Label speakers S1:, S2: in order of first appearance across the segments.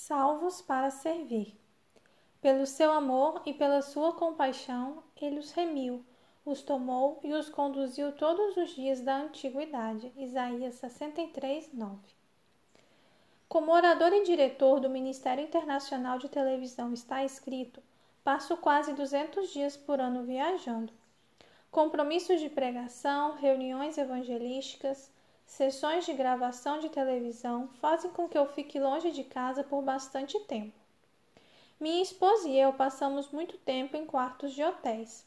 S1: salvos para servir. Pelo seu amor e pela sua compaixão, ele os remiu, os tomou e os conduziu todos os dias da antiguidade. Isaías 63, 9. Como orador e diretor do Ministério Internacional de Televisão está escrito, passo quase 200 dias por ano viajando. Compromissos de pregação, reuniões evangelísticas, Sessões de gravação de televisão fazem com que eu fique longe de casa por bastante tempo. Minha esposa e eu passamos muito tempo em quartos de hotéis.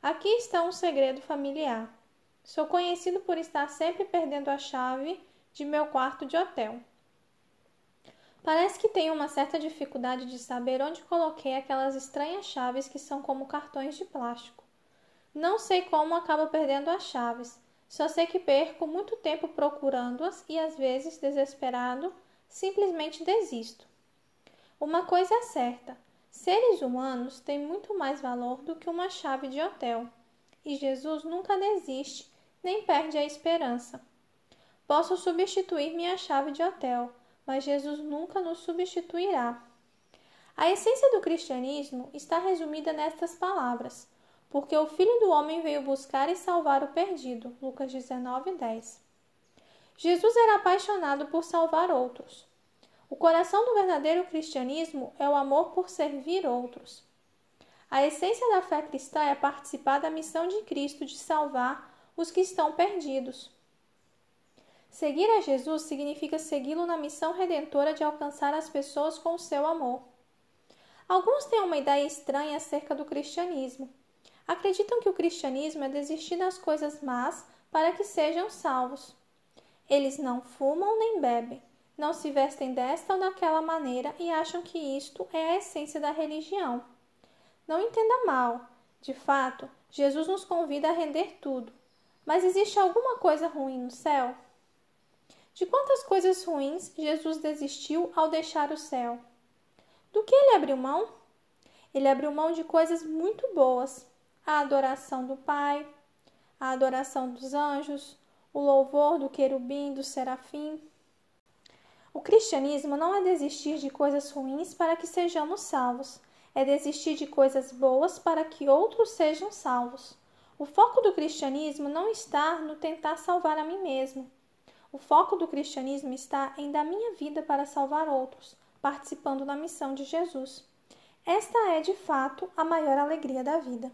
S1: Aqui está um segredo familiar. Sou conhecido por estar sempre perdendo a chave de meu quarto de hotel. Parece que tenho uma certa dificuldade de saber onde coloquei aquelas estranhas chaves que são como cartões de plástico. Não sei como acabo perdendo as chaves só sei que perco muito tempo procurando-as e às vezes, desesperado, simplesmente desisto. Uma coisa é certa: seres humanos têm muito mais valor do que uma chave de hotel, e Jesus nunca desiste nem perde a esperança. Posso substituir minha chave de hotel, mas Jesus nunca nos substituirá. A essência do cristianismo está resumida nestas palavras: porque o Filho do Homem veio buscar e salvar o perdido. Lucas 19, 10. Jesus era apaixonado por salvar outros. O coração do verdadeiro cristianismo é o amor por servir outros. A essência da fé cristã é participar da missão de Cristo de salvar os que estão perdidos. Seguir a Jesus significa segui-lo na missão redentora de alcançar as pessoas com o seu amor. Alguns têm uma ideia estranha acerca do cristianismo acreditam que o cristianismo é desistir das coisas más para que sejam salvos. Eles não fumam nem bebem, não se vestem desta ou daquela maneira e acham que isto é a essência da religião. Não entenda mal. De fato, Jesus nos convida a render tudo. Mas existe alguma coisa ruim no céu? De quantas coisas ruins Jesus desistiu ao deixar o céu? Do que ele abriu mão? Ele abriu mão de coisas muito boas, a adoração do Pai, a adoração dos anjos, o louvor do querubim, do serafim. O cristianismo não é desistir de coisas ruins para que sejamos salvos, é desistir de coisas boas para que outros sejam salvos. O foco do cristianismo não está no tentar salvar a mim mesmo. O foco do cristianismo está em dar minha vida para salvar outros, participando da missão de Jesus. Esta é, de fato, a maior alegria da vida.